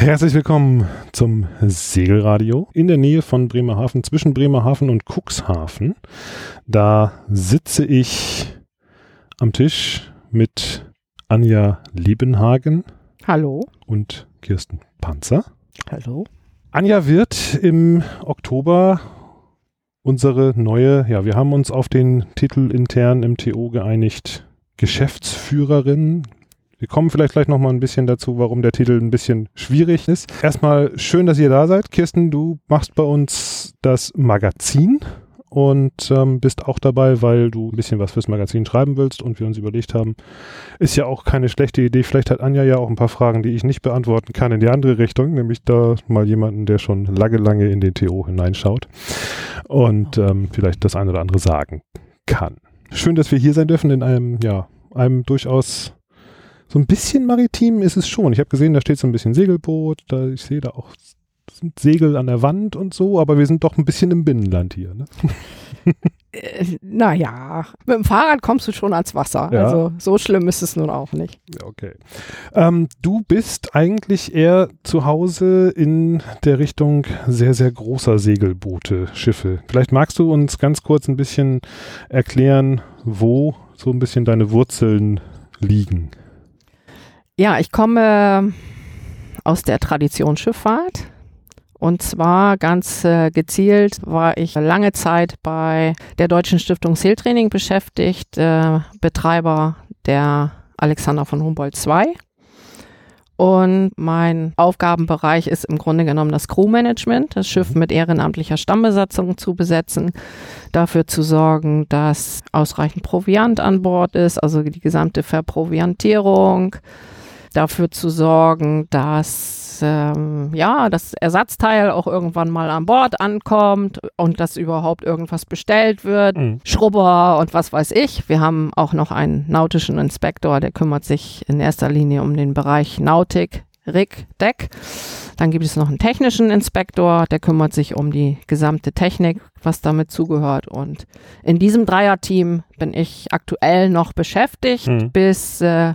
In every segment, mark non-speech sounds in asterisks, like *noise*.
Herzlich willkommen zum Segelradio in der Nähe von Bremerhaven, zwischen Bremerhaven und Cuxhaven. Da sitze ich am Tisch mit Anja Liebenhagen. Hallo. Und Kirsten Panzer. Hallo. Anja wird im Oktober unsere neue, ja, wir haben uns auf den Titel intern im TO geeinigt, Geschäftsführerin. Wir kommen vielleicht gleich nochmal ein bisschen dazu, warum der Titel ein bisschen schwierig ist. Erstmal schön, dass ihr da seid. Kirsten, du machst bei uns das Magazin und ähm, bist auch dabei, weil du ein bisschen was fürs Magazin schreiben willst und wir uns überlegt haben, ist ja auch keine schlechte Idee. Vielleicht hat Anja ja auch ein paar Fragen, die ich nicht beantworten kann in die andere Richtung, nämlich da mal jemanden, der schon lange, lange in den TO hineinschaut und ähm, vielleicht das eine oder andere sagen kann. Schön, dass wir hier sein dürfen in einem, ja, einem durchaus so ein bisschen maritim ist es schon. Ich habe gesehen, da steht so ein bisschen Segelboot, da ich sehe da auch sind Segel an der Wand und so, aber wir sind doch ein bisschen im Binnenland hier. Ne? *laughs* Äh, naja, mit dem Fahrrad kommst du schon ans Wasser. Ja. Also so schlimm ist es nun auch nicht. Okay. Ähm, du bist eigentlich eher zu Hause in der Richtung sehr, sehr großer Segelboote, Schiffe. Vielleicht magst du uns ganz kurz ein bisschen erklären, wo so ein bisschen deine Wurzeln liegen. Ja, ich komme aus der Traditionsschifffahrt und zwar ganz äh, gezielt war ich lange Zeit bei der Deutschen Stiftung Seeltraining beschäftigt, äh, Betreiber der Alexander von Humboldt II. Und mein Aufgabenbereich ist im Grunde genommen das Crewmanagement, das Schiff mit ehrenamtlicher Stammbesatzung zu besetzen, dafür zu sorgen, dass ausreichend Proviant an Bord ist, also die gesamte Verproviantierung, dafür zu sorgen, dass ähm, ja, das Ersatzteil auch irgendwann mal an Bord ankommt und dass überhaupt irgendwas bestellt wird, mhm. Schrubber und was weiß ich. Wir haben auch noch einen nautischen Inspektor, der kümmert sich in erster Linie um den Bereich Nautik, Rig, Deck. Dann gibt es noch einen technischen Inspektor, der kümmert sich um die gesamte Technik, was damit zugehört. Und in diesem Dreierteam bin ich aktuell noch beschäftigt mhm. bis äh,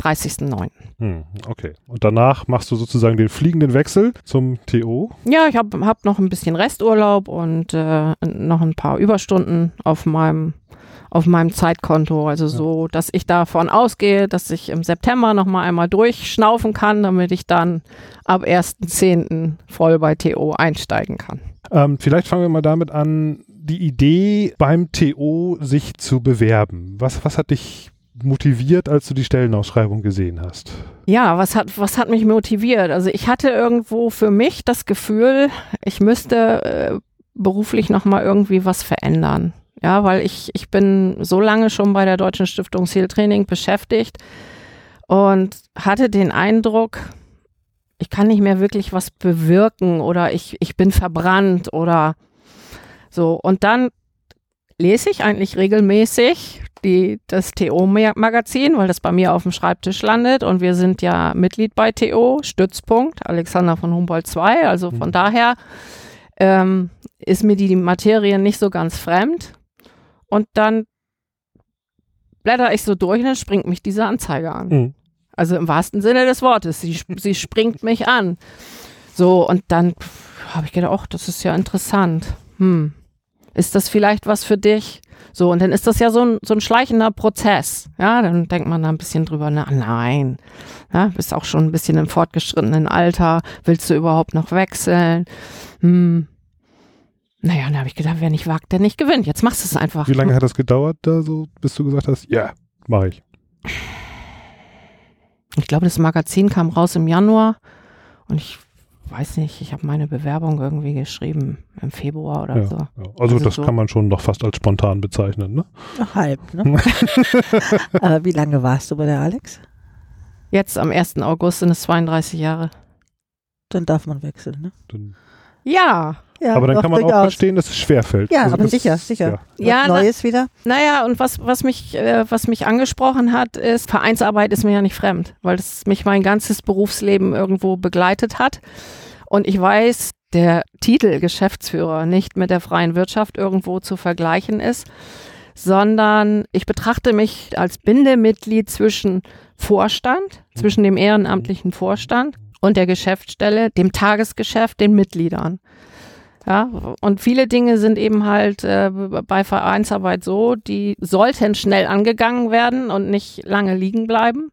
30.09. Hm, okay. Und danach machst du sozusagen den fliegenden Wechsel zum TO? Ja, ich habe hab noch ein bisschen Resturlaub und äh, noch ein paar Überstunden auf meinem auf meinem Zeitkonto. Also so, dass ich davon ausgehe, dass ich im September nochmal einmal durchschnaufen kann, damit ich dann ab 1.10. voll bei TO einsteigen kann. Ähm, vielleicht fangen wir mal damit an, die Idee beim TO sich zu bewerben. Was, was hat dich motiviert, als du die Stellenausschreibung gesehen hast? Ja, was hat, was hat mich motiviert? Also ich hatte irgendwo für mich das Gefühl, ich müsste äh, beruflich nochmal irgendwie was verändern. Ja, weil ich, ich bin so lange schon bei der Deutschen Stiftung Zieltraining beschäftigt und hatte den Eindruck, ich kann nicht mehr wirklich was bewirken oder ich, ich bin verbrannt oder so. Und dann lese ich eigentlich regelmäßig die, das TO-Magazin, weil das bei mir auf dem Schreibtisch landet und wir sind ja Mitglied bei TO, Stützpunkt, Alexander von Humboldt II. Also von mhm. daher ähm, ist mir die, die Materie nicht so ganz fremd. Und dann blätter ich so durch und dann springt mich diese Anzeige an. Mhm. Also im wahrsten Sinne des Wortes. Sie, sie springt mich an. So, und dann habe ich gedacht, ach, das ist ja interessant. Hm. Ist das vielleicht was für dich? So, und dann ist das ja so ein, so ein schleichender Prozess. Ja, dann denkt man da ein bisschen drüber, na, nein. Ja, bist auch schon ein bisschen im fortgeschrittenen Alter. Willst du überhaupt noch wechseln? Hm. Naja, dann habe ich gedacht, wer nicht wagt, der nicht gewinnt. Jetzt machst du es einfach. Wie lange hat das gedauert, da so, bis du gesagt hast, ja, mache ich? Ich glaube, das Magazin kam raus im Januar und ich weiß nicht, ich habe meine Bewerbung irgendwie geschrieben im Februar oder ja, so. Ja. Also, also, das so kann man schon noch fast als spontan bezeichnen, ne? Halb, ne? *laughs* *laughs* Aber wie lange warst du bei der Alex? Jetzt am 1. August sind es 32 Jahre. Dann darf man wechseln, ne? Dann ja. Ja, aber dann kann man auch aus. verstehen, dass es schwerfällt. Ja, also aber sicher, sicher. Ja, ja Neues na, wieder. Naja, und was, was, mich, äh, was mich angesprochen hat, ist, Vereinsarbeit ist mir ja nicht fremd, weil es mich mein ganzes Berufsleben irgendwo begleitet hat. Und ich weiß, der Titel Geschäftsführer nicht mit der freien Wirtschaft irgendwo zu vergleichen ist, sondern ich betrachte mich als Bindemitglied zwischen Vorstand, zwischen dem ehrenamtlichen Vorstand und der Geschäftsstelle, dem Tagesgeschäft, den Mitgliedern. Ja, und viele Dinge sind eben halt äh, bei Vereinsarbeit so, die sollten schnell angegangen werden und nicht lange liegen bleiben.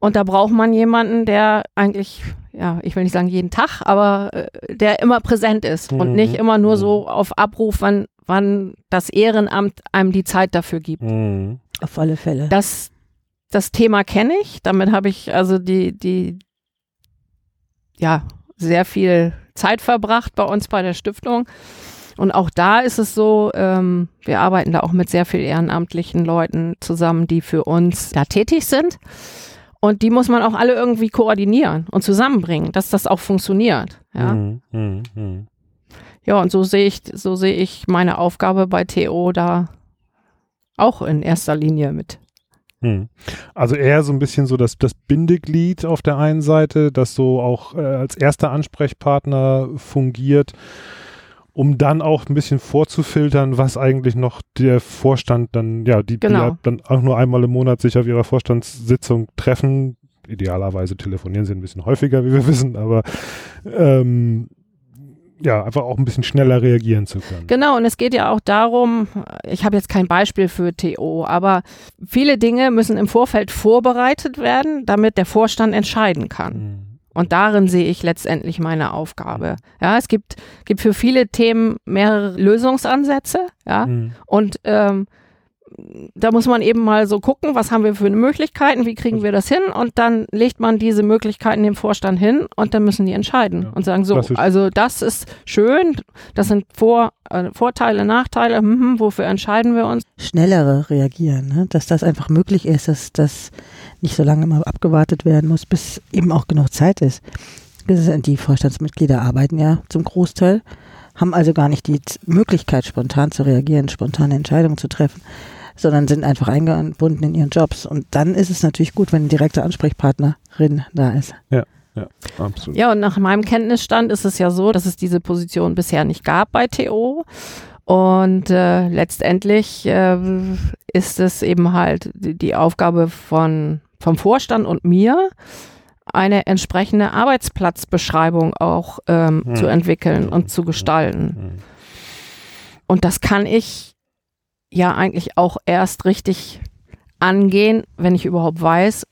Und da braucht man jemanden, der eigentlich, ja, ich will nicht sagen jeden Tag, aber äh, der immer präsent ist mhm. und nicht immer nur so mhm. auf Abruf, wann, wann das Ehrenamt einem die Zeit dafür gibt. Mhm. Auf alle Fälle. Das, das Thema kenne ich. Damit habe ich also die, die, ja, sehr viel Zeit verbracht bei uns bei der Stiftung. Und auch da ist es so, ähm, wir arbeiten da auch mit sehr vielen ehrenamtlichen Leuten zusammen, die für uns da tätig sind. Und die muss man auch alle irgendwie koordinieren und zusammenbringen, dass das auch funktioniert. Ja, mhm, mh, mh. ja und so sehe ich, so sehe ich meine Aufgabe bei TO da auch in erster Linie mit. Hm. Also eher so ein bisschen so das, das Bindeglied auf der einen Seite, das so auch äh, als erster Ansprechpartner fungiert, um dann auch ein bisschen vorzufiltern, was eigentlich noch der Vorstand dann, ja, die, genau. die dann auch nur einmal im Monat sich auf ihrer Vorstandssitzung treffen. Idealerweise telefonieren sie ein bisschen häufiger, wie wir wissen, aber ähm, ja, einfach auch ein bisschen schneller reagieren zu können. Genau, und es geht ja auch darum, ich habe jetzt kein Beispiel für TO, aber viele Dinge müssen im Vorfeld vorbereitet werden, damit der Vorstand entscheiden kann. Mhm. Und darin sehe ich letztendlich meine Aufgabe. Ja, es gibt, gibt für viele Themen mehrere Lösungsansätze, ja, mhm. und ähm, da muss man eben mal so gucken, was haben wir für Möglichkeiten, wie kriegen wir das hin und dann legt man diese Möglichkeiten dem Vorstand hin und dann müssen die entscheiden ja. und sagen so, also das ist schön, das sind Vor, äh, Vorteile, Nachteile, hm, hm, wofür entscheiden wir uns? Schnellere reagieren, ne? dass das einfach möglich ist, dass das nicht so lange mal abgewartet werden muss, bis eben auch genug Zeit ist. Die Vorstandsmitglieder arbeiten ja zum Großteil, haben also gar nicht die Möglichkeit, spontan zu reagieren, spontane Entscheidungen zu treffen sondern sind einfach eingebunden in ihren Jobs. Und dann ist es natürlich gut, wenn ein direkter Ansprechpartnerin da ist. Ja. Ja, absolut. Ja, und nach meinem Kenntnisstand ist es ja so, dass es diese Position bisher nicht gab bei TO. Und äh, letztendlich äh, ist es eben halt die, Aufgabe von, vom Vorstand und mir, eine entsprechende Arbeitsplatzbeschreibung auch ähm, hm. zu entwickeln und zu gestalten. Hm. Und das kann ich ja eigentlich auch erst richtig angehen, wenn ich überhaupt weiß,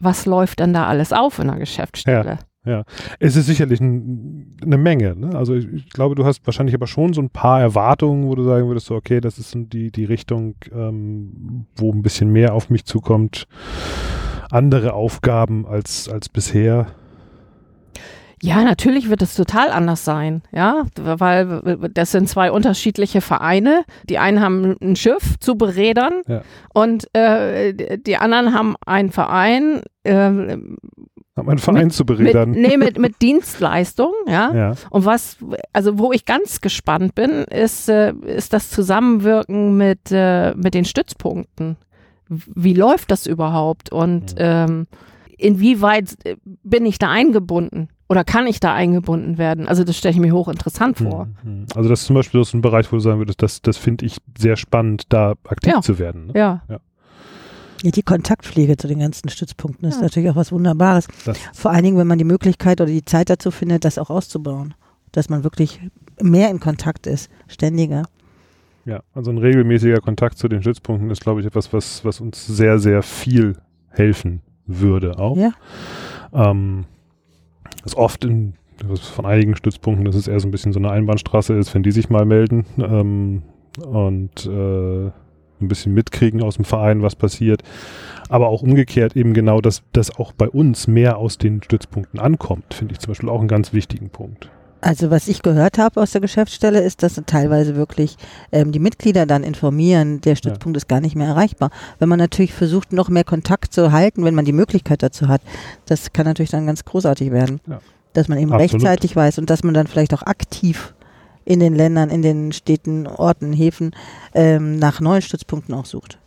was läuft denn da alles auf in der Geschäftsstelle. Ja, ja. es ist sicherlich ein, eine Menge. Ne? Also ich, ich, glaube, du hast wahrscheinlich aber schon so ein paar Erwartungen, wo du sagen würdest, so, okay, das ist die, die Richtung, ähm, wo ein bisschen mehr auf mich zukommt, andere Aufgaben als, als bisher. Ja, natürlich wird es total anders sein, ja, weil das sind zwei unterschiedliche Vereine. Die einen haben ein Schiff zu berädern ja. und äh, die anderen haben einen Verein. Äh, haben einen Verein mit, zu berädern. Mit, nee, mit, mit *laughs* Dienstleistung, ja? ja. Und was, also wo ich ganz gespannt bin, ist, äh, ist das Zusammenwirken mit, äh, mit den Stützpunkten. Wie läuft das überhaupt und ähm, inwieweit äh, bin ich da eingebunden? Oder kann ich da eingebunden werden? Also das stelle ich mir hochinteressant vor. Mhm. Also das ist zum Beispiel so ein Bereich, wo du sagen würdest, das, das finde ich sehr spannend, da aktiv ja. zu werden. Ne? Ja. ja. Ja, die Kontaktpflege zu den ganzen Stützpunkten ist ja. natürlich auch was Wunderbares. Das Vor allen Dingen, wenn man die Möglichkeit oder die Zeit dazu findet, das auch auszubauen. Dass man wirklich mehr in Kontakt ist, ständiger. Ja, also ein regelmäßiger Kontakt zu den Stützpunkten ist, glaube ich, etwas, was, was uns sehr, sehr viel helfen würde auch. Ja. Ähm, was oft in, von einigen Stützpunkten, dass es eher so ein bisschen so eine Einbahnstraße ist, wenn die sich mal melden ähm, und äh, ein bisschen mitkriegen aus dem Verein, was passiert. Aber auch umgekehrt eben genau, dass das auch bei uns mehr aus den Stützpunkten ankommt, finde ich zum Beispiel auch einen ganz wichtigen Punkt. Also was ich gehört habe aus der Geschäftsstelle ist, dass teilweise wirklich ähm, die Mitglieder dann informieren, der Stützpunkt ja. ist gar nicht mehr erreichbar. Wenn man natürlich versucht, noch mehr Kontakt zu halten, wenn man die Möglichkeit dazu hat, das kann natürlich dann ganz großartig werden. Ja. Dass man eben Absolut. rechtzeitig weiß und dass man dann vielleicht auch aktiv in den Ländern, in den Städten, Orten, Häfen ähm, nach neuen Stützpunkten auch sucht.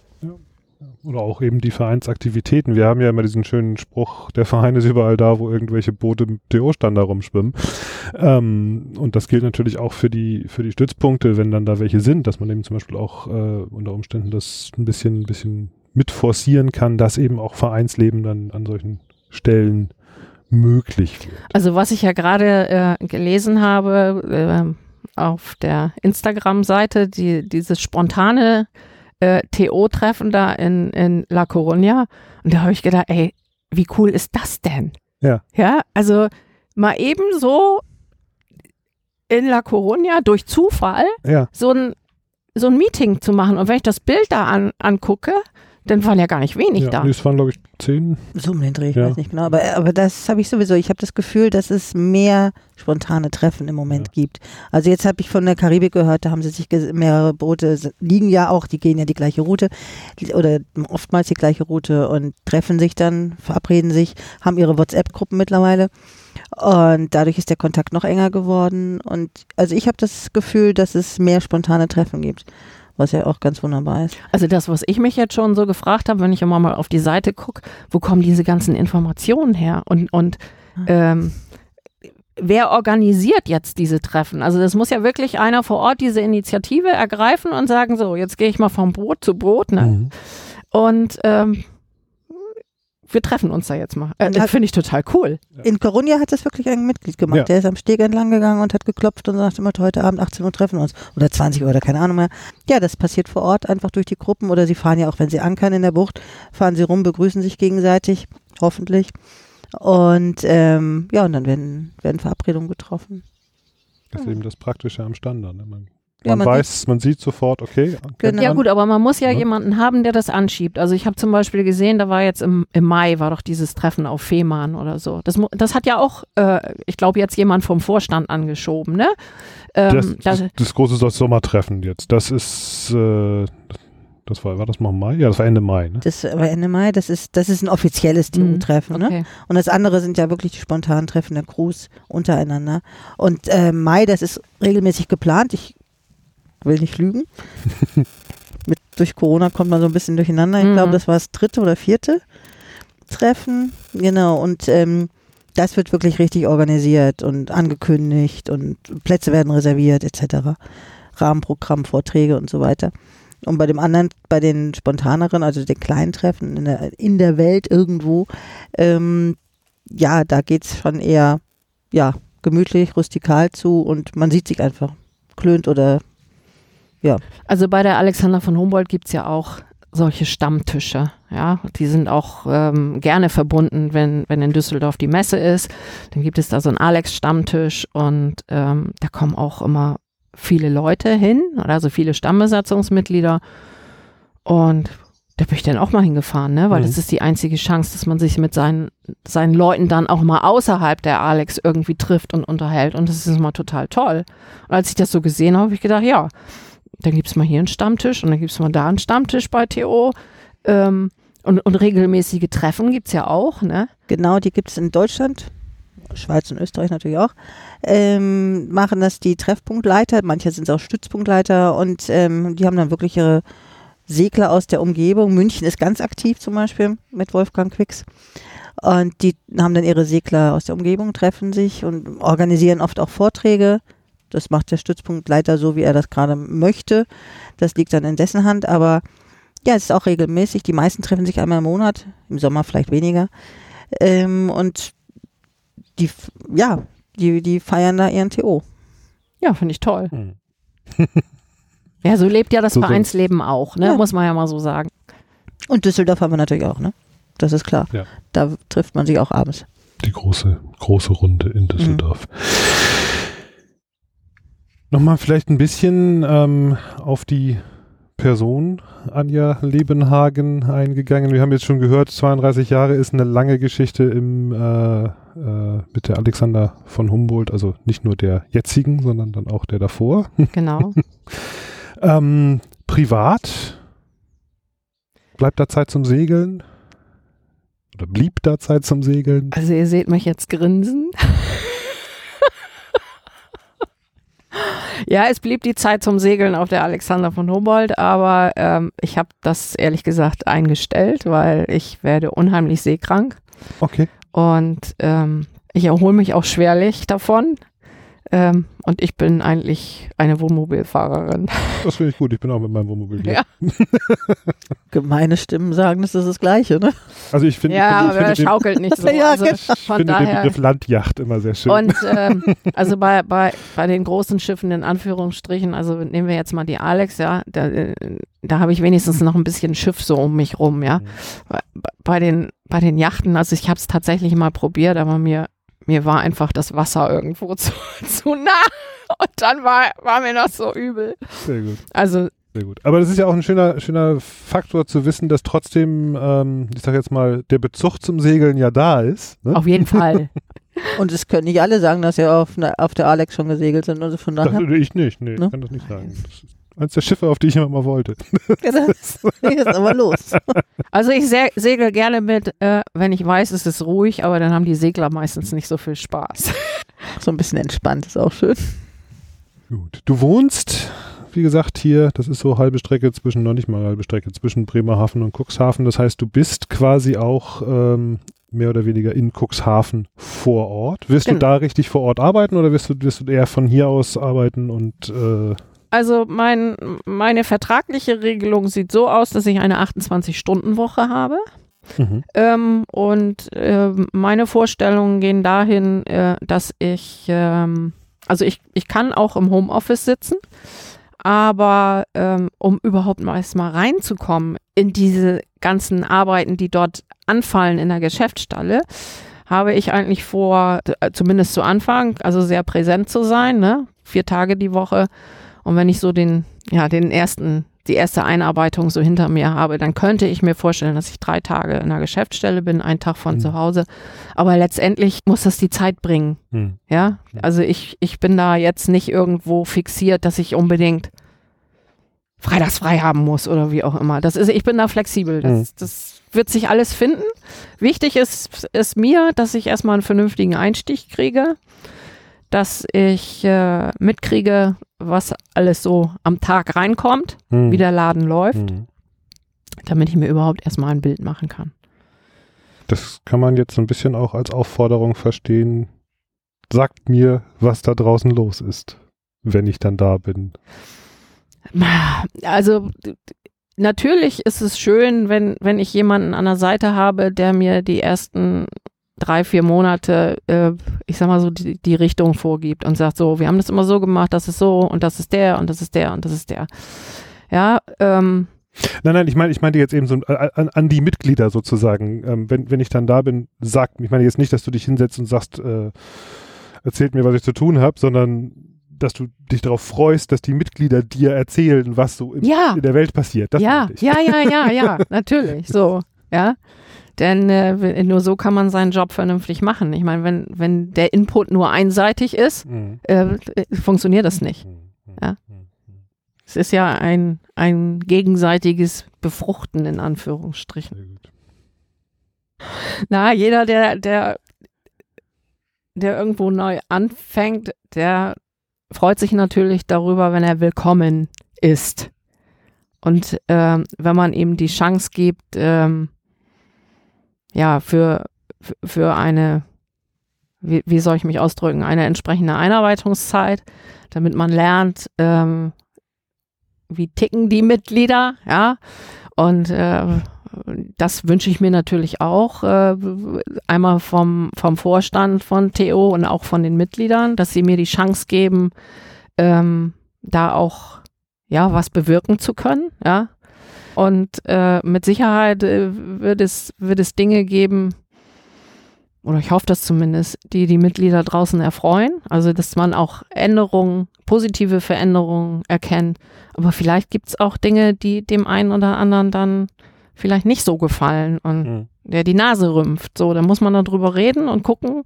Oder auch eben die Vereinsaktivitäten. Wir haben ja immer diesen schönen Spruch, der Verein ist überall da, wo irgendwelche Boote mit TO-Stand da rumschwimmen. Ähm, und das gilt natürlich auch für die, für die Stützpunkte, wenn dann da welche sind, dass man eben zum Beispiel auch äh, unter Umständen das ein bisschen, ein bisschen mit forcieren kann, dass eben auch Vereinsleben dann an solchen Stellen möglich wird. Also was ich ja gerade äh, gelesen habe äh, auf der Instagram-Seite, die, dieses spontane äh, TO-Treffen da in, in La Coruña. Und da habe ich gedacht, ey, wie cool ist das denn? Ja. Ja, also mal eben so in La Coruña durch Zufall Ja, so ein, so ein Meeting zu machen. Und wenn ich das Bild da an, angucke, dann waren ja gar nicht wenig ja. da. Nee, es waren, glaube ich, zehn. So um den Dreh, ich Ja. weiß nicht genau. Aber, aber das habe ich sowieso. Ich habe das Gefühl, dass es mehr spontane Treffen im Moment gibt. Also jetzt habe ich von der Karibik gehört, da haben sie sich ges- mehrere Boote liegen ja auch, die gehen ja die gleiche Route oder oftmals die gleiche Route und treffen sich dann, verabreden sich, haben ihre WhatsApp-Gruppen mittlerweile. Und dadurch ist der Kontakt noch enger geworden. Und also ich habe das Gefühl, dass es mehr spontane Treffen gibt, was ja auch ganz wunderbar ist. Also das, was ich mich jetzt schon so gefragt habe, wenn ich immer mal auf die Seite gucke, wo kommen diese ganzen Informationen her? Und, und ähm, wer organisiert jetzt diese Treffen? Also das muss ja wirklich einer vor Ort diese Initiative ergreifen und sagen, so, jetzt gehe ich mal vom Brot zu Brot, ne? Mhm. Und ähm, wir treffen uns da jetzt mal. Äh, das finde ich total cool. In Coruña hat das wirklich ein Mitglied gemacht. Ja. Der ist am Steg entlang gegangen und hat geklopft und sagt immer, heute Abend 18 Uhr treffen wir uns. Oder 20 Uhr oder keine Ahnung mehr. Ja, das passiert vor Ort einfach durch die Gruppen oder sie fahren ja auch, wenn sie ankern in der Bucht, fahren sie rum, begrüßen sich gegenseitig, hoffentlich. Und ähm, ja, und dann werden, werden Verabredungen getroffen. Das ist eben das Praktische am Standard. Ne? Man, Ja, man, man weiß, man sieht sofort, okay. Genau. Ja gut, aber man muss ja Ja. jemanden haben, der das anschiebt. Also ich habe zum Beispiel gesehen, da war jetzt im, im Mai, war doch dieses Treffen auf Fehmarn oder so. Das, das hat ja auch, äh, ich glaube, jetzt jemand vom Vorstand angeschoben, ne? Ähm, Das, das, das, das große Sommertreffen jetzt. Das ist, äh, das war, war das noch Mai? Ja, das war Ende Mai. Ne? Das war Ende Mai, das ist, das ist ein offizielles Mhm. TU-Treffen. Ne? okay. Und das andere sind ja wirklich die spontanen Treffen der Crews untereinander. Und äh, Mai, das ist regelmäßig geplant. Ich will nicht lügen. *laughs* Mit, durch Corona kommt man so ein bisschen durcheinander. Ich Mhm. glaube, das war das dritte oder vierte Treffen. Genau. Und ähm, das wird wirklich richtig organisiert und angekündigt und Plätze werden reserviert etc. Rahmenprogramm, Vorträge und so weiter. Und bei dem anderen, bei den spontaneren, also den kleinen Treffen in der, in der Welt irgendwo, ähm, ja, da geht's schon eher, ja, gemütlich, rustikal zu und man sieht sich einfach klönt oder Also bei der Alexander von Humboldt gibt's ja auch solche Stammtische, ja. Die sind auch ähm, gerne verbunden, wenn, wenn in Düsseldorf die Messe ist. Dann gibt es da so einen Alex-Stammtisch und ähm, da kommen auch immer viele Leute hin, also viele Stammbesatzungsmitglieder. Und da bin ich dann auch mal hingefahren, ne? Weil Mhm. das ist die einzige Chance, dass man sich mit seinen, seinen Leuten dann auch mal außerhalb der Alex irgendwie trifft und unterhält. Und das ist immer total toll. Und als ich das so gesehen habe, habe ich gedacht, ja, dann gibt es mal hier einen Stammtisch und dann gibt es mal da einen Stammtisch bei TO. Ähm, und, und regelmäßige Treffen gibt es ja auch, ne? genau, die gibt es in Deutschland, Schweiz und Österreich natürlich auch, ähm, machen das die Treffpunktleiter, manche sind auch Stützpunktleiter und ähm, die haben dann wirklich ihre Segler aus der Umgebung. München ist ganz aktiv zum Beispiel mit Wolfgang Quicks. Und die haben dann ihre Segler aus der Umgebung, treffen sich und organisieren oft auch Vorträge. Das macht der Stützpunktleiter so, wie er das gerade möchte. Das liegt dann in dessen Hand. Aber ja, es ist auch regelmäßig. Die meisten treffen sich einmal im Monat, im Sommer vielleicht weniger. Ähm, und die, ja, die, die feiern da ihren TO. Ja, finde ich toll. Mhm. *laughs* Ja, so lebt ja das So- so- Vereinsleben auch, ne? Ja. Muss man ja mal so sagen. Und Düsseldorf haben wir natürlich auch, ne? Das ist klar. Ja. Da trifft man sich auch abends. Die große, große Runde in Düsseldorf. Nochmal vielleicht ein bisschen ähm, auf die Person Anja Lebenhagen eingegangen. Wir haben jetzt schon gehört, 32 Jahre ist eine lange Geschichte im, äh, äh, mit der Alexander von Humboldt, also nicht nur der jetzigen, sondern dann auch der davor. *laughs* Genau. Ähm, privat bleibt da Zeit zum Segeln? Oder blieb da Zeit zum Segeln? Also ihr seht mich jetzt grinsen. Ja, es blieb die Zeit zum Segeln auf der Alexander von Humboldt, aber ähm, ich habe das ehrlich gesagt eingestellt, weil ich werde unheimlich seekrank Okay. und ähm, ich erhole mich auch schwerlich davon. Ähm, und ich bin eigentlich eine Wohnmobilfahrerin. Das finde ich gut. Ich bin auch mit meinem Wohnmobil hier. Ja. *laughs* Gemeine Stimmen sagen, das ist das Gleiche, ne? Also ich finde Ja, ich aber finde er den, schaukelt nicht *laughs* so. Ja, Also ich von finde den daher. Begriff Landjacht immer sehr schön. Und ähm, *laughs* also bei, bei, bei den großen Schiffen in Anführungsstrichen, also nehmen wir jetzt mal die Alex, ja, da, äh, da habe ich wenigstens noch ein bisschen Schiff so um mich rum, ja. Mhm. Bei, bei den bei den Yachten, also ich habe es tatsächlich mal probiert, aber mir mir war einfach das Wasser irgendwo *laughs* zu, zu nah und dann war war mir noch so übel. sehr gut. Also Sehr gut. Aber das ist ja auch ein schöner, schöner Faktor zu wissen, dass trotzdem, ähm, ich sag jetzt mal, der Bezug zum Segeln ja da ist. Ne? auf jeden Fall. *laughs* Und es können nicht alle sagen, dass sie auf, ne- auf der Alex schon gesegelt sind. Also von Das, daher. ich nicht, nee, Ne? ich kann das nicht sagen. Das ist eins der Schiffe, auf die ich immer mal wollte. *laughs* Ja, das geht aber los. *laughs* Also ich se segel gerne mit, äh, wenn ich weiß, es ist ruhig, aber dann haben die Segler meistens nicht so viel Spaß. *laughs* So ein bisschen entspannt ist auch schön. Gut. Du wohnst, wie gesagt, hier, das ist so halbe Strecke zwischen, noch nicht mal halbe Strecke, zwischen Bremerhaven und Cuxhaven. Das heißt, du bist quasi auch ähm, mehr oder weniger in Cuxhaven vor Ort. Wirst du Genau. da richtig vor Ort arbeiten oder wirst du, wirst du eher von hier aus arbeiten und äh, Also mein, meine vertragliche Regelung sieht so aus, dass ich eine 28-Stunden-Woche habe. mhm. Ähm, und ähm, meine Vorstellungen gehen dahin, äh, dass ich, ähm, also ich, ich kann auch im Homeoffice sitzen, aber ähm, um überhaupt mal erstmal reinzukommen in diese ganzen Arbeiten, die dort anfallen in der Geschäftsstelle, habe ich eigentlich vor, äh, zumindest zu Anfang, also sehr präsent zu sein, ne? Vier Tage die Woche. Und wenn ich so den, ja, den ersten, die erste Einarbeitung so hinter mir habe, dann könnte ich mir vorstellen, dass ich drei Tage in der Geschäftsstelle bin, einen Tag von Mhm. zu Hause. Aber letztendlich muss das die Zeit bringen. Hm. Ja, Ja. also ich, ich bin da jetzt nicht irgendwo fixiert, dass ich unbedingt freitags frei haben muss oder wie auch immer. Das ist, ich bin da flexibel. Das, Mhm. das wird sich alles finden. Wichtig ist, ist mir, dass ich erstmal einen vernünftigen Einstieg kriege, dass ich äh, mitkriege, was alles so am Tag reinkommt, Hm. wie der Laden läuft, Hm. damit ich mir überhaupt erstmal ein Bild machen kann. Das kann man jetzt so ein bisschen auch als Aufforderung verstehen. Sagt mir, was da draußen los ist, wenn ich dann da bin. Also natürlich ist es schön, wenn, wenn ich jemanden an der Seite habe, der mir die ersten drei, vier Monate, äh, ich sag mal so, die, die Richtung vorgibt und sagt so, wir haben das immer so gemacht, das ist so und das ist der und das ist der und das ist der. Ja, ähm, Nein, nein, ich meine, ich meinte jetzt eben so äh, an, an die Mitglieder sozusagen. Ähm, wenn, wenn ich dann da bin, sagt, ich meine jetzt nicht, dass du dich hinsetzt und sagst, äh, erzählt mir, was ich zu tun habe, sondern dass du dich darauf freust, dass die Mitglieder dir erzählen, was so im, ja, in der Welt passiert. Das ja, ja, ja, ja, ja, *laughs* natürlich, so, ja. Denn äh, nur so kann man seinen Job vernünftig machen. Ich meine, wenn, wenn der Input nur einseitig ist, Mhm. äh, äh, funktioniert das nicht. Mhm. Ja. Mhm. Es ist ja ein, ein gegenseitiges Befruchten in Anführungsstrichen. Na, jeder, der, der, der irgendwo neu anfängt, der freut sich natürlich darüber, wenn er willkommen ist. Und ähm, wenn man ihm die Chance gibt, ähm, ja, für, für- eine, wie, wie soll ich mich ausdrücken, eine entsprechende Einarbeitungszeit, damit man lernt, ähm, wie ticken die Mitglieder, ja, und äh, das wünsche ich mir natürlich auch, äh, einmal vom, vom Vorstand von TO und auch von den Mitgliedern, dass sie mir die Chance geben, ähm, da auch ja was bewirken zu können, ja. Und äh, mit Sicherheit äh, wird es wird es Dinge geben, oder ich hoffe das zumindest, die die Mitglieder draußen erfreuen. Also dass man auch Änderungen, positive Veränderungen erkennt. Aber vielleicht gibt es auch Dinge, die dem einen oder anderen dann vielleicht nicht so gefallen und Mhm. der die Nase rümpft. So, da muss man dann drüber reden und gucken.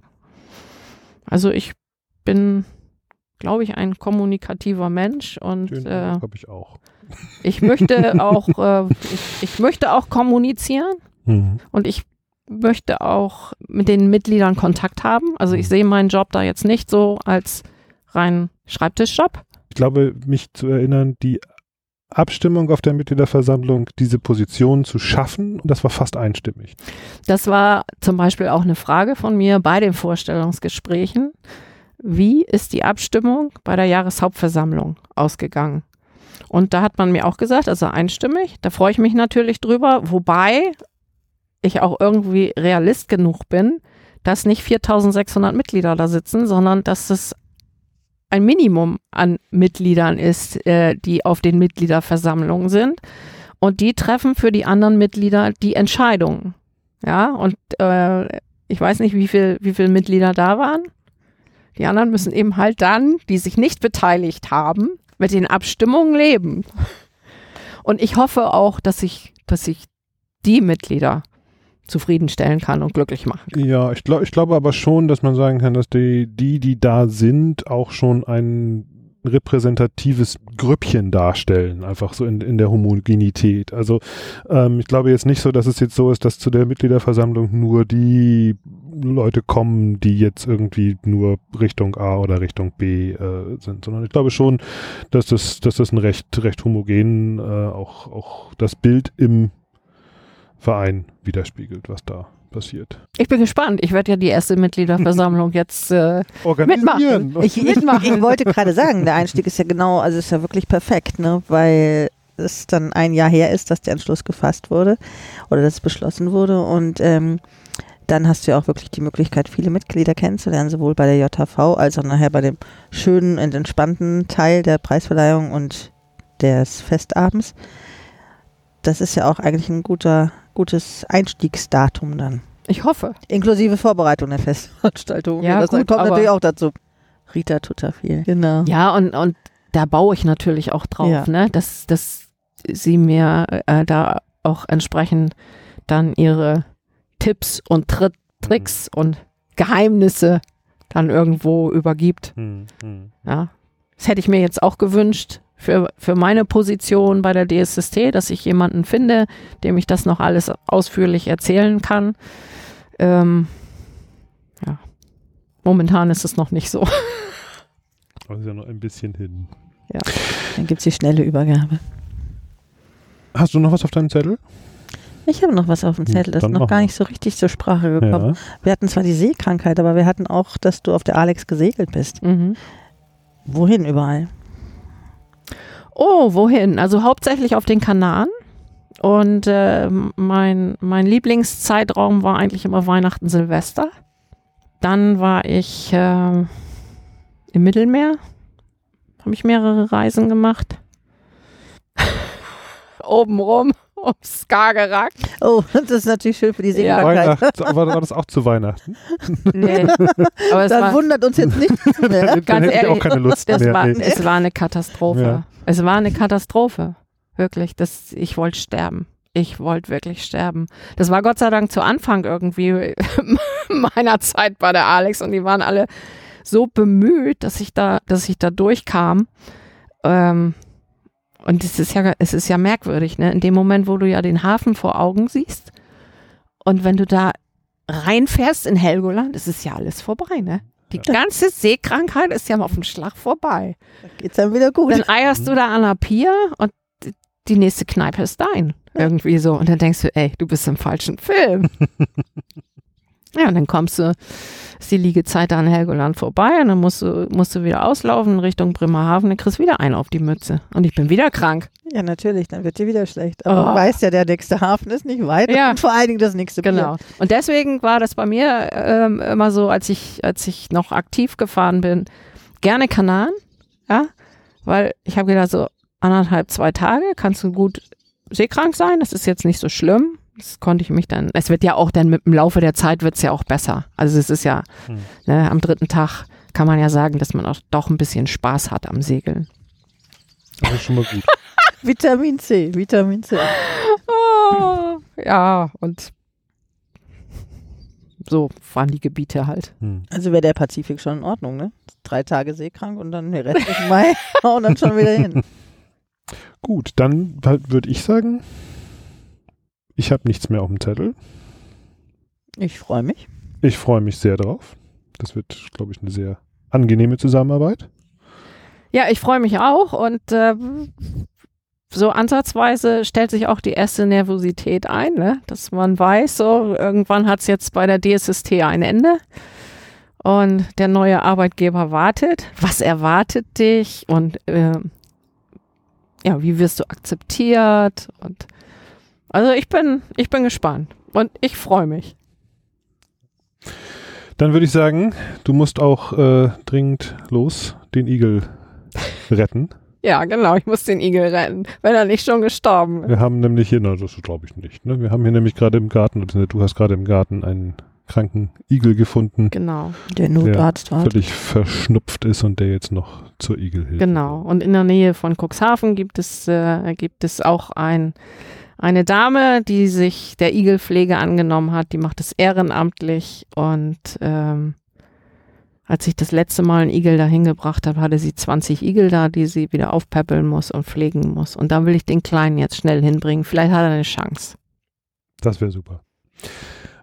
Also ich bin, glaube ich, ein kommunikativer Mensch und Den äh, habe ich auch. Ich möchte auch, äh, ich, ich möchte auch kommunizieren Mhm. und ich möchte auch mit den Mitgliedern Kontakt haben. Also ich Mhm. sehe meinen Job da jetzt nicht so als rein Schreibtischjob. Ich glaube, mich zu erinnern, die Abstimmung auf der Mitgliederversammlung, diese Position zu schaffen, das war fast einstimmig. Das war zum Beispiel auch eine Frage von mir bei den Vorstellungsgesprächen. wie ist die Abstimmung bei der Jahreshauptversammlung ausgegangen? Und da hat man mir auch gesagt, also einstimmig, da freue ich mich natürlich drüber, wobei ich auch irgendwie realist genug bin, dass nicht 4600 Mitglieder da sitzen, sondern dass es ein Minimum an Mitgliedern ist, äh, die auf den Mitgliederversammlungen sind. Und die treffen für die anderen Mitglieder die Entscheidungen. Ja, und äh, ich weiß nicht, wie viel, wie viele Mitglieder da waren. Die anderen müssen eben halt dann, die sich nicht beteiligt haben, mit den Abstimmungen leben. Und ich hoffe auch, dass ich, dass ich die Mitglieder zufriedenstellen kann und glücklich machen kann. Ja, ich, glaube ich glaube aber schon, dass man sagen kann, dass die, die, die da sind, auch schon ein repräsentatives Grüppchen darstellen, einfach so in, in der Homogenität. Also ähm, ich glaube jetzt nicht so, dass es jetzt so ist, dass zu der Mitgliederversammlung nur die Leute kommen, die jetzt irgendwie nur Richtung A oder Richtung B äh, sind, sondern ich glaube schon, dass das, dass das ein recht, recht homogen äh, auch, auch das Bild im Verein widerspiegelt, was da passiert. Ich bin gespannt. Ich werde ja die erste Mitgliederversammlung *laughs* jetzt äh, mitmachen. Ich, ich, ich wollte gerade sagen, der Einstieg ist ja genau, also ist ja wirklich perfekt, ne? weil es dann ein Jahr her ist, dass der Entschluss gefasst wurde oder dass es beschlossen wurde und ähm, dann hast du ja auch wirklich die Möglichkeit, viele Mitglieder kennenzulernen, sowohl bei der JHV als auch nachher bei dem schönen und entspannten Teil der Preisverleihung und des Festabends. Das ist ja auch eigentlich ein guter gutes Einstiegsdatum dann. Ich hoffe. Inklusive Vorbereitung der Festveranstaltung. Ja, das gut, kommt natürlich auch dazu. Rita tut da viel. Genau. Ja, und, und da baue ich natürlich auch drauf, ja. ne? dass, dass sie mir äh, da auch entsprechend dann ihre Tipps und Tri Tricks mhm. und Geheimnisse dann irgendwo übergibt. Mhm. Ja, das hätte ich mir jetzt auch gewünscht, für, für meine Position bei der DSST, dass ich jemanden finde, dem ich das noch alles ausführlich erzählen kann. Ähm, ja, momentan ist es noch nicht so. *laughs* Aber ist ja noch ein bisschen hin. Ja, dann gibt es die schnelle Übergabe. Hast du noch was auf deinem Zettel? Ich habe noch was auf dem Zettel, das ist noch gar nicht so richtig zur Sprache gekommen. Ja. Wir hatten zwar die Seekrankheit, aber wir hatten auch, dass du auf der Alex gesegelt bist. Mhm. Wohin überall? Oh, wohin? Also hauptsächlich auf den Kanaren. Und äh, mein, mein Lieblingszeitraum war eigentlich immer Weihnachten, Silvester. Dann war ich äh, im Mittelmeer. Habe ich mehrere Reisen gemacht. *laughs* Obenrum ums Skagerrak. Oh, *laughs* das ist natürlich schön für die Seebarkeit. Ja. War, war, das auch zu Weihnachten? Nee. *laughs* Aber das wundert uns jetzt nicht *laughs* mehr. Ganz ehrlich, auch keine Lust das mehr. War, nee. Es war eine Katastrophe. Ja. Es war eine Katastrophe. Wirklich. Das, ich wollte sterben. Ich wollte wirklich sterben. Das war Gott sei Dank zu Anfang irgendwie meiner Zeit bei der Alex und die waren alle so bemüht, dass ich da, dass ich da durchkam. Ähm, und es ist ja, es ist ja merkwürdig, ne? In dem Moment, wo du ja den Hafen vor Augen siehst und wenn du da reinfährst in Helgoland, ist es ja alles vorbei, ne? Die ganze Seekrankheit ist ja auf dem Schlag vorbei. Da geht's dann wieder gut. Dann eierst du da an der Pier und die nächste Kneipe ist dein. Irgendwie so. Und dann denkst du, ey, du bist im falschen Film. *laughs* Ja, und dann kommst du, ist die Liegezeit an Helgoland vorbei und dann musst du, musst du wieder auslaufen Richtung Bremerhaven, dann kriegst du wieder einen auf die Mütze. Und ich bin wieder krank. Ja, natürlich, dann wird dir wieder schlecht. Aber oh. du weißt ja, der nächste Hafen ist nicht weit ja. und vor allen Dingen das nächste Bier. Genau. Und deswegen war das bei mir ähm, immer so, als ich, als ich noch aktiv gefahren bin, gerne Kanaren, ja, weil ich habe gedacht, so anderthalb, zwei Tage kannst du gut seekrank sein, das ist jetzt nicht so schlimm das konnte ich mich dann, es wird ja auch dann mit dem Laufe der Zeit wird es ja auch besser. Also es ist ja, hm. ne, am dritten Tag kann man ja sagen, dass man auch doch ein bisschen Spaß hat am Segeln. Das ist schon mal gut. *laughs* Vitamin C, Vitamin C. Oh, ja, und so waren die Gebiete halt. Hm. Also wäre der Pazifik schon in Ordnung, ne? Drei Tage seekrank und dann der restlichen Mai *laughs* und dann schon wieder hin. Gut, dann würde ich sagen, ich habe nichts mehr auf dem Zettel. Ich freue mich. Ich freue mich sehr drauf. Das wird, glaube ich, eine sehr angenehme Zusammenarbeit. Ja, ich freue mich auch und äh, so ansatzweise stellt sich auch die erste Nervosität ein, ne? dass man weiß, so irgendwann hat es jetzt bei der DSST ein Ende. und der neue Arbeitgeber wartet. Was erwartet dich und äh, ja, wie wirst du akzeptiert? Und also ich bin, ich bin gespannt und ich freue mich. Dann würde ich sagen, du musst auch äh, dringend los, den Igel retten. *laughs* Ja, genau, ich muss den Igel retten, wenn er nicht schon gestorben ist. Wir haben nämlich hier, na, das glaube ich nicht, ne? Wir haben hier nämlich gerade im Garten, du hast gerade im Garten einen kranken Igel gefunden. Genau. Der Notarzt der war. völlig verschnupft ist und der jetzt noch zur Igelhilfe. Genau. Und in der Nähe von Cuxhaven gibt es, äh, gibt es auch ein, eine Dame, die sich der Igelpflege angenommen hat. Die macht es ehrenamtlich und ähm, als ich das letzte Mal einen Igel dahin gebracht habe, hatte sie 20 Igel da, die sie wieder aufpäppeln muss und pflegen muss. Und da will ich den Kleinen jetzt schnell hinbringen. Vielleicht hat er eine Chance. Das wäre super.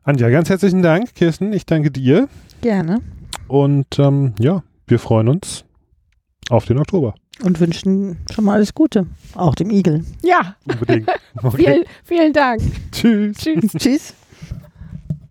Anja, ganz herzlichen Dank, Kirsten. Ich danke dir. Gerne. Und ähm, ja, wir freuen uns auf den Oktober. Und wünschen schon mal alles Gute. Auch dem Igel. Ja, Unbedingt. Okay. *laughs* vielen, vielen Dank. Tschüss. Tschüss. Tschüss.